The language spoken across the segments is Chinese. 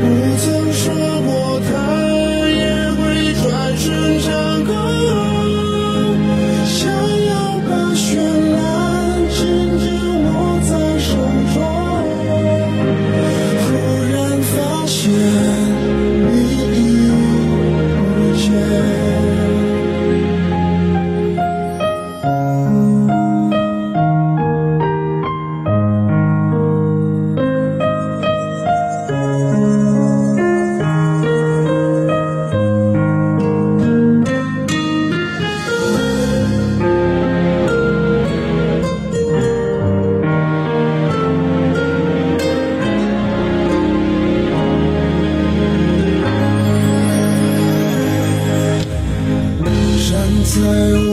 在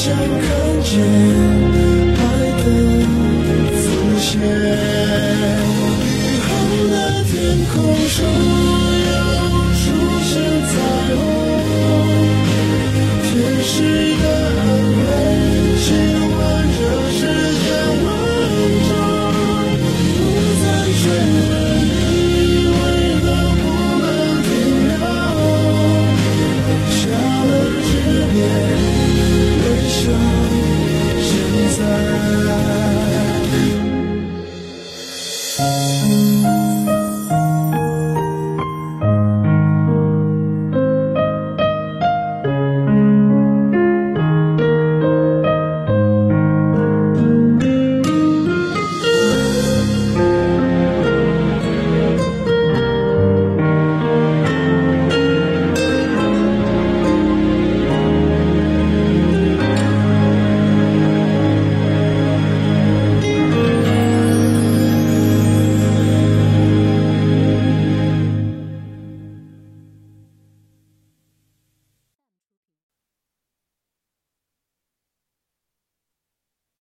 想看见爱的浮现。雨后的天空中又出现彩虹天使